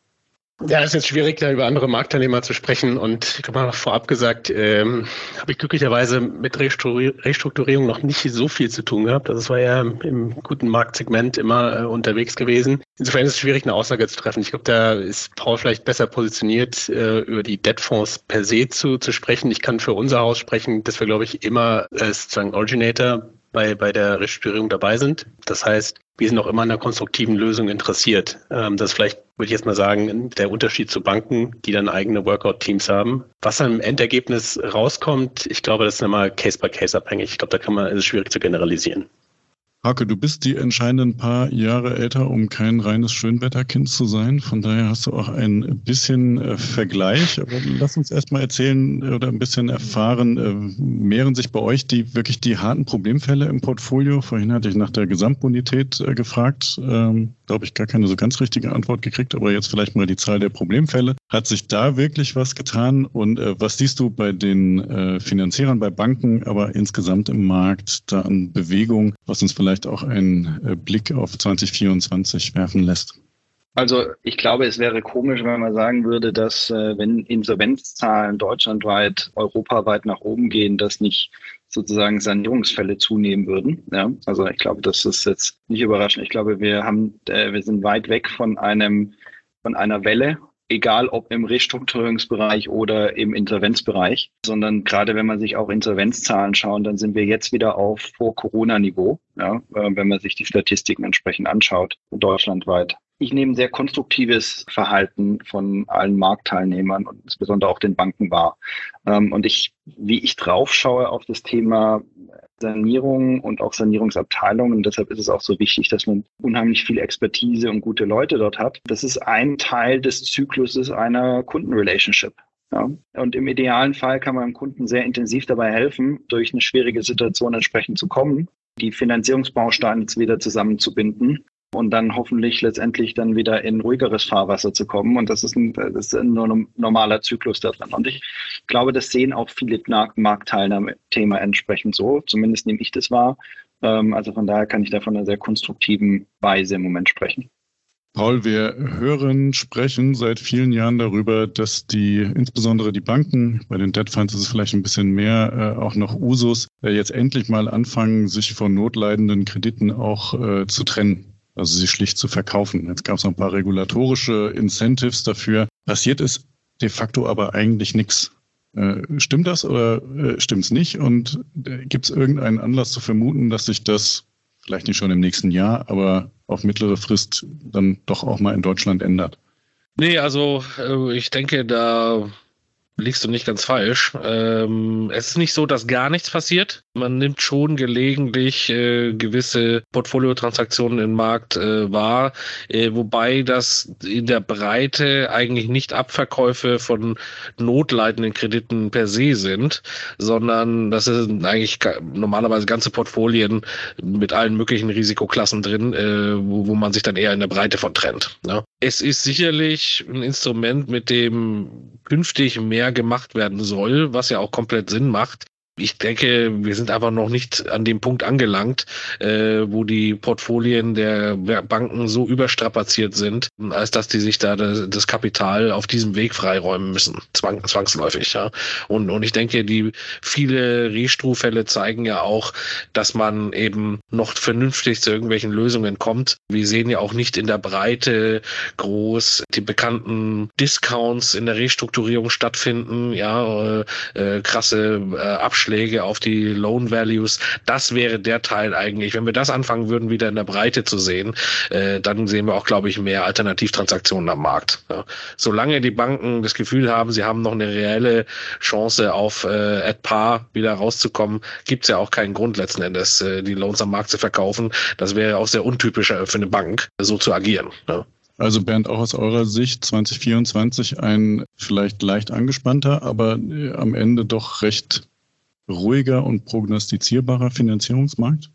Ja, es ist jetzt schwierig, da über andere Marktteilnehmer zu sprechen. Und ich habe mal vorab gesagt, ähm, habe ich glücklicherweise mit Restrukturierung noch nicht so viel zu tun gehabt. Das war ja im guten Marktsegment immer äh, unterwegs gewesen. Insofern ist es schwierig, eine Aussage zu treffen. Ich glaube, da ist Paul vielleicht besser positioniert, äh, über die Debtfonds per se zu, zu sprechen. Ich kann für unser Haus sprechen, dass wir, glaube ich, immer als sozusagen Originator bei, bei der Restrukturierung dabei sind. Das heißt, wir sind auch immer an einer konstruktiven Lösung interessiert. Ähm, das ist vielleicht würde ich jetzt mal sagen, der Unterschied zu Banken, die dann eigene Workout-Teams haben. Was dann im Endergebnis rauskommt, ich glaube, das ist immer Case-by-Case abhängig. Ich glaube, da kann man, ist es schwierig zu generalisieren. Hake, du bist die entscheidenden paar Jahre älter, um kein reines Schönwetterkind zu sein. Von daher hast du auch ein bisschen äh, Vergleich. Aber lass uns erstmal erzählen oder ein bisschen erfahren, äh, mehren sich bei euch die wirklich die harten Problemfälle im Portfolio? Vorhin hatte ich nach der Gesamtbonität äh, gefragt. Ähm, Glaube ich, gar keine so ganz richtige Antwort gekriegt, aber jetzt vielleicht mal die Zahl der Problemfälle. Hat sich da wirklich was getan? Und äh, was siehst du bei den äh, Finanzierern, bei Banken, aber insgesamt im Markt da an Bewegung, was uns vielleicht auch einen äh, Blick auf 2024 werfen lässt? Also ich glaube, es wäre komisch, wenn man sagen würde, dass äh, wenn Insolvenzzahlen deutschlandweit, europaweit nach oben gehen, dass nicht sozusagen Sanierungsfälle zunehmen würden. Ja, also ich glaube, das ist jetzt nicht überraschend. Ich glaube, wir haben, äh, wir sind weit weg von einem, von einer Welle egal ob im Restrukturierungsbereich oder im Insolvenzbereich, sondern gerade wenn man sich auch Insolvenzzahlen schaut, dann sind wir jetzt wieder auf Vor-Corona-Niveau, ja, äh, wenn man sich die Statistiken entsprechend anschaut, deutschlandweit. Ich nehme sehr konstruktives Verhalten von allen Marktteilnehmern und insbesondere auch den Banken wahr. Ähm, und ich, wie ich drauf schaue auf das Thema Sanierung und auch Sanierungsabteilungen. Deshalb ist es auch so wichtig, dass man unheimlich viel Expertise und gute Leute dort hat. Das ist ein Teil des Zykluses einer Kundenrelationship. Ja. Und im idealen Fall kann man dem Kunden sehr intensiv dabei helfen, durch eine schwierige Situation entsprechend zu kommen, die Finanzierungsbausteine wieder zusammenzubinden und dann hoffentlich letztendlich dann wieder in ruhigeres Fahrwasser zu kommen. Und das ist ein, das ist ein normaler Zyklus da drin. Und ich glaube, das sehen auch viele Marktteilnehmer Thema entsprechend so. Zumindest nehme ich das wahr. Ähm, also von daher kann ich da von einer sehr konstruktiven Weise im Moment sprechen. Paul, wir hören, sprechen seit vielen Jahren darüber, dass die, insbesondere die Banken, bei den Debt Funds ist es vielleicht ein bisschen mehr, äh, auch noch Usus, äh, jetzt endlich mal anfangen, sich von notleidenden Krediten auch äh, zu trennen also sie schlicht zu verkaufen. Jetzt gab es noch ein paar regulatorische Incentives dafür. Passiert ist de facto aber eigentlich nichts. Äh, stimmt das oder äh, stimmt es nicht? Und äh, gibt es irgendeinen Anlass zu vermuten, dass sich das vielleicht nicht schon im nächsten Jahr, aber auf mittlere Frist dann doch auch mal in Deutschland ändert? Nee, also äh, ich denke, da liegst du nicht ganz falsch. Ähm, es ist nicht so, dass gar nichts passiert. Man nimmt schon gelegentlich äh, gewisse Portfoliotransaktionen im Markt äh, wahr, äh, wobei das in der Breite eigentlich nicht Abverkäufe von notleidenden Krediten per se sind, sondern das sind eigentlich normalerweise ganze Portfolien mit allen möglichen Risikoklassen drin, äh, wo, wo man sich dann eher in der Breite von trennt. Ne? Es ist sicherlich ein Instrument, mit dem künftig mehr gemacht werden soll, was ja auch komplett Sinn macht ich denke, wir sind aber noch nicht an dem Punkt angelangt, äh, wo die Portfolien der Banken so überstrapaziert sind, als dass die sich da das, Kapital auf diesem Weg freiräumen müssen, zwang, zwangsläufig. Ja. Und, und ich denke, die viele Restru-Fälle zeigen ja auch, dass man eben noch vernünftig zu irgendwelchen Lösungen kommt. Wir sehen ja auch nicht in der Breite groß die bekannten Discounts in der Restrukturierung stattfinden, ja, äh, äh krasse äh, Abschlüsse Abschläge auf die Loan Values. Das wäre der Teil eigentlich. Wenn wir das anfangen würden, wieder in der Breite zu sehen, äh, dann sehen wir auch, glaube ich, mehr Alternativtransaktionen am Markt. Ja. Solange die Banken das Gefühl haben, sie haben noch eine reelle Chance auf äh, at par wieder rauszukommen, gibt es ja auch keinen Grund letzten Endes, äh, die Loans am Markt zu verkaufen. Das wäre auch sehr untypisch für eine Bank, so zu agieren. Ja. Also Bernd, auch aus eurer Sicht 2024 ein vielleicht leicht angespannter, aber äh, am Ende doch recht ruhiger und prognostizierbarer Finanzierungsmarkt?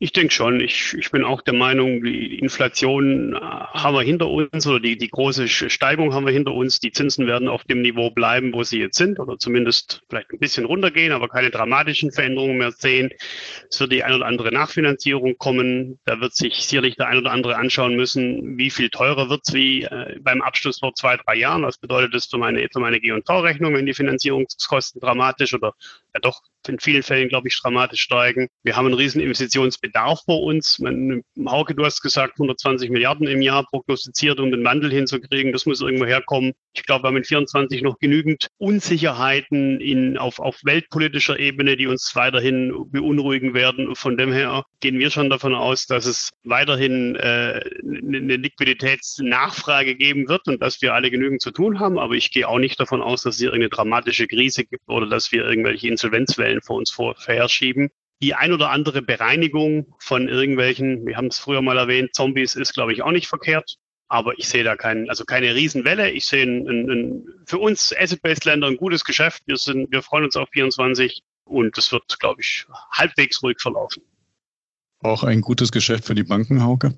Ich denke schon. Ich, ich bin auch der Meinung, die Inflation äh, haben wir hinter uns oder die, die große Steigung haben wir hinter uns. Die Zinsen werden auf dem Niveau bleiben, wo sie jetzt sind oder zumindest vielleicht ein bisschen runtergehen, aber keine dramatischen Veränderungen mehr sehen. Es wird die ein oder andere Nachfinanzierung kommen. Da wird sich sicherlich der ein oder andere anschauen müssen, wie viel teurer wird es wie äh, beim Abschluss vor zwei, drei Jahren. Was bedeutet das für meine, für meine G&V-Rechnung, wenn die Finanzierungskosten dramatisch oder ja doch in vielen Fällen, glaube ich, dramatisch steigen. Wir haben einen riesen Investitions Bedarf vor uns. Hauke, du hast gesagt, 120 Milliarden im Jahr prognostiziert, um den Wandel hinzukriegen. Das muss irgendwo herkommen. Ich glaube, wir haben in 24 noch genügend Unsicherheiten in, auf, auf weltpolitischer Ebene, die uns weiterhin beunruhigen werden. Von dem her gehen wir schon davon aus, dass es weiterhin äh, eine Liquiditätsnachfrage geben wird und dass wir alle genügend zu tun haben. Aber ich gehe auch nicht davon aus, dass es hier irgendeine dramatische Krise gibt oder dass wir irgendwelche Insolvenzwellen vor uns vor, vorschieben. Die ein oder andere Bereinigung von irgendwelchen, wir haben es früher mal erwähnt, Zombies ist, glaube ich, auch nicht verkehrt. Aber ich sehe da keinen, also keine Riesenwelle. Ich sehe ein, ein, ein, für uns Asset-Based-Länder ein gutes Geschäft. Wir sind, wir freuen uns auf 24 und es wird, glaube ich, halbwegs ruhig verlaufen. Auch ein gutes Geschäft für die Banken, Hauke?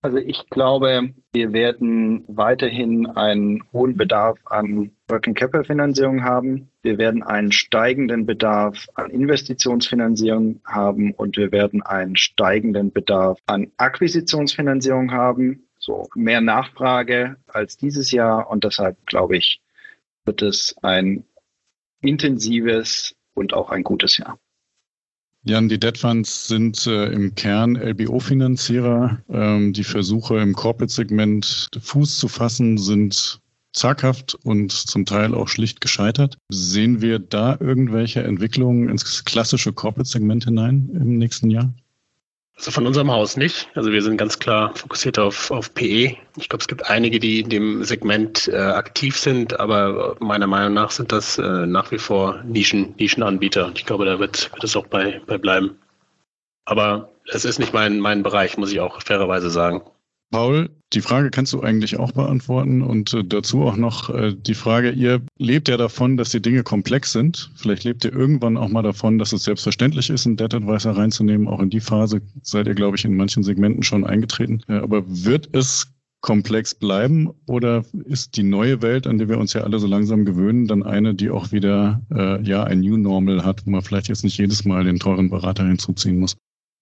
Also ich glaube, wir werden weiterhin einen hohen Bedarf an Working Capital Finanzierung haben. Wir werden einen steigenden Bedarf an Investitionsfinanzierung haben und wir werden einen steigenden Bedarf an Akquisitionsfinanzierung haben. So mehr Nachfrage als dieses Jahr und deshalb glaube ich, wird es ein intensives und auch ein gutes Jahr. Jan, die Debt Funds sind äh, im Kern LBO-Finanzierer. Ähm, die Versuche im Corporate-Segment Fuß zu fassen sind zaghaft und zum Teil auch schlicht gescheitert. Sehen wir da irgendwelche Entwicklungen ins klassische Corporate-Segment hinein im nächsten Jahr? Also von unserem Haus nicht. Also wir sind ganz klar fokussiert auf, auf PE. Ich glaube, es gibt einige, die in dem Segment äh, aktiv sind, aber meiner Meinung nach sind das äh, nach wie vor Nischen, Nischenanbieter. Und ich glaube, da wird, wird es auch bei, bei bleiben. Aber es ist nicht mein, mein Bereich, muss ich auch fairerweise sagen. Paul, die Frage kannst du eigentlich auch beantworten und äh, dazu auch noch äh, die Frage, ihr lebt ja davon, dass die Dinge komplex sind. Vielleicht lebt ihr irgendwann auch mal davon, dass es selbstverständlich ist, einen Debt Advisor reinzunehmen. Auch in die Phase seid ihr, glaube ich, in manchen Segmenten schon eingetreten. Äh, aber wird es komplex bleiben oder ist die neue Welt, an die wir uns ja alle so langsam gewöhnen, dann eine, die auch wieder äh, ja ein New Normal hat, wo man vielleicht jetzt nicht jedes Mal den teuren Berater hinzuziehen muss?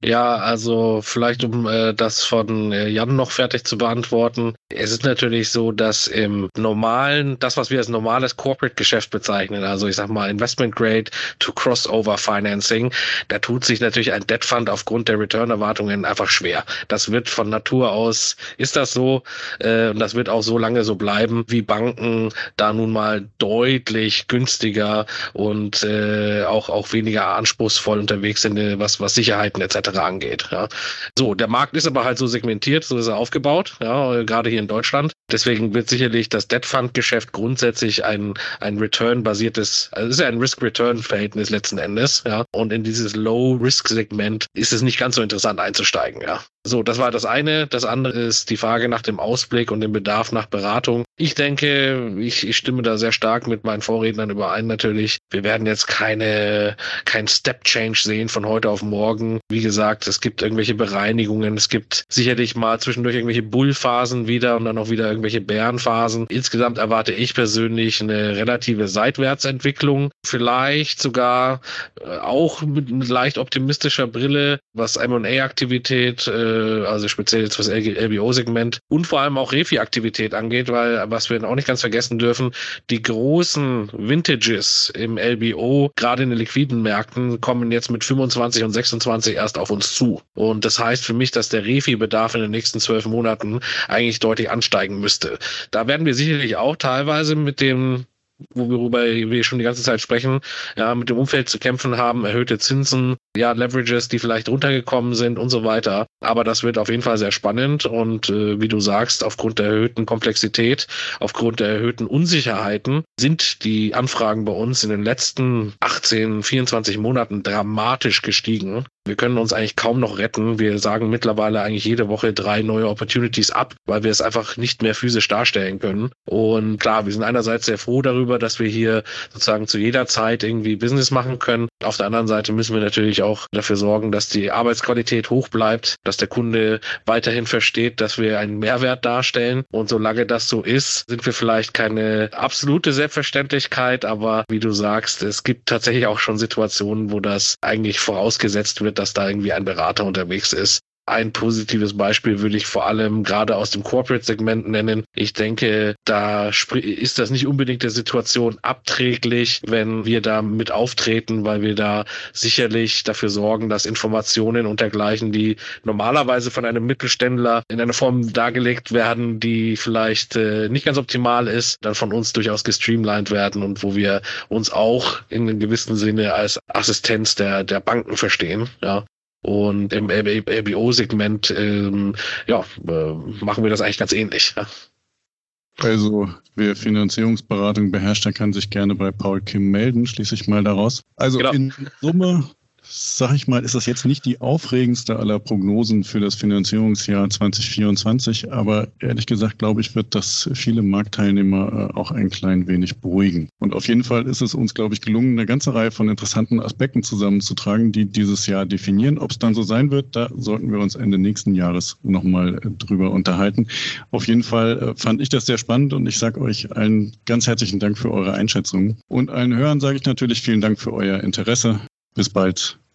Ja, also vielleicht um äh, das von äh, Jan noch fertig zu beantworten. Es ist natürlich so, dass im normalen, das, was wir als normales Corporate-Geschäft bezeichnen, also ich sag mal Investment Grade to Crossover Financing, da tut sich natürlich ein Debt Fund aufgrund der Return-Erwartungen einfach schwer. Das wird von Natur aus, ist das so, äh, und das wird auch so lange so bleiben, wie Banken da nun mal deutlich günstiger und äh, auch, auch weniger anspruchsvoll unterwegs sind, äh, was, was Sicherheiten etc angeht. Ja. So, der Markt ist aber halt so segmentiert, so ist er aufgebaut, ja, gerade hier in Deutschland. Deswegen wird sicherlich das Debt Fund Geschäft grundsätzlich ein, ein Return-basiertes, also es ist ja ein Risk-Return-Verhältnis letzten Endes, ja. Und in dieses Low-Risk-Segment ist es nicht ganz so interessant einzusteigen, ja. So, das war das eine. Das andere ist die Frage nach dem Ausblick und dem Bedarf nach Beratung. Ich denke, ich, ich stimme da sehr stark mit meinen Vorrednern überein natürlich. Wir werden jetzt keine, kein Step Change sehen von heute auf morgen. Wie gesagt, es gibt irgendwelche Bereinigungen. Es gibt sicherlich mal zwischendurch irgendwelche Bullphasen wieder und dann auch wieder irgendwelche Bärenphasen. Insgesamt erwarte ich persönlich eine relative Seitwärtsentwicklung. Vielleicht sogar äh, auch mit, mit leicht optimistischer Brille, was M&A-Aktivität äh, also speziell jetzt was LBO-Segment und vor allem auch Refi-Aktivität angeht, weil was wir auch nicht ganz vergessen dürfen, die großen Vintages im LBO, gerade in den liquiden Märkten, kommen jetzt mit 25 und 26 erst auf uns zu. Und das heißt für mich, dass der Refi-Bedarf in den nächsten zwölf Monaten eigentlich deutlich ansteigen müsste. Da werden wir sicherlich auch teilweise mit dem worüber wir schon die ganze Zeit sprechen, ja, mit dem Umfeld zu kämpfen haben, erhöhte Zinsen, ja, Leverages, die vielleicht runtergekommen sind und so weiter. Aber das wird auf jeden Fall sehr spannend und äh, wie du sagst, aufgrund der erhöhten Komplexität, aufgrund der erhöhten Unsicherheiten sind die Anfragen bei uns in den letzten 18, 24 Monaten dramatisch gestiegen. Wir können uns eigentlich kaum noch retten. Wir sagen mittlerweile eigentlich jede Woche drei neue Opportunities ab, weil wir es einfach nicht mehr physisch darstellen können. Und klar, wir sind einerseits sehr froh darüber, dass wir hier sozusagen zu jeder Zeit irgendwie Business machen können. Auf der anderen Seite müssen wir natürlich auch dafür sorgen, dass die Arbeitsqualität hoch bleibt, dass der Kunde weiterhin versteht, dass wir einen Mehrwert darstellen. Und solange das so ist, sind wir vielleicht keine absolute Selbstverständlichkeit, aber wie du sagst, es gibt tatsächlich auch schon Situationen, wo das eigentlich vorausgesetzt wird, dass da irgendwie ein Berater unterwegs ist. Ein positives Beispiel würde ich vor allem gerade aus dem Corporate-Segment nennen. Ich denke, da ist das nicht unbedingt der Situation abträglich, wenn wir da mit auftreten, weil wir da sicherlich dafür sorgen, dass Informationen und dergleichen, die normalerweise von einem Mittelständler in einer Form dargelegt werden, die vielleicht äh, nicht ganz optimal ist, dann von uns durchaus gestreamlined werden und wo wir uns auch in einem gewissen Sinne als Assistenz der, der Banken verstehen. Ja. Und im LBO-Segment ähm, ja, äh, machen wir das eigentlich ganz ähnlich. Ja. Also, wer Finanzierungsberatung beherrscht, der kann sich gerne bei Paul Kim melden, schließe ich mal daraus. Also genau. in Summe sag ich mal, ist das jetzt nicht die aufregendste aller Prognosen für das Finanzierungsjahr 2024, aber ehrlich gesagt glaube ich, wird das viele Marktteilnehmer äh, auch ein klein wenig beruhigen. Und auf jeden Fall ist es uns, glaube ich, gelungen, eine ganze Reihe von interessanten Aspekten zusammenzutragen, die dieses Jahr definieren. Ob es dann so sein wird, da sollten wir uns Ende nächsten Jahres nochmal äh, drüber unterhalten. Auf jeden Fall äh, fand ich das sehr spannend und ich sage euch allen ganz herzlichen Dank für eure Einschätzung. Und allen Hörern sage ich natürlich vielen Dank für euer Interesse. Bis bald.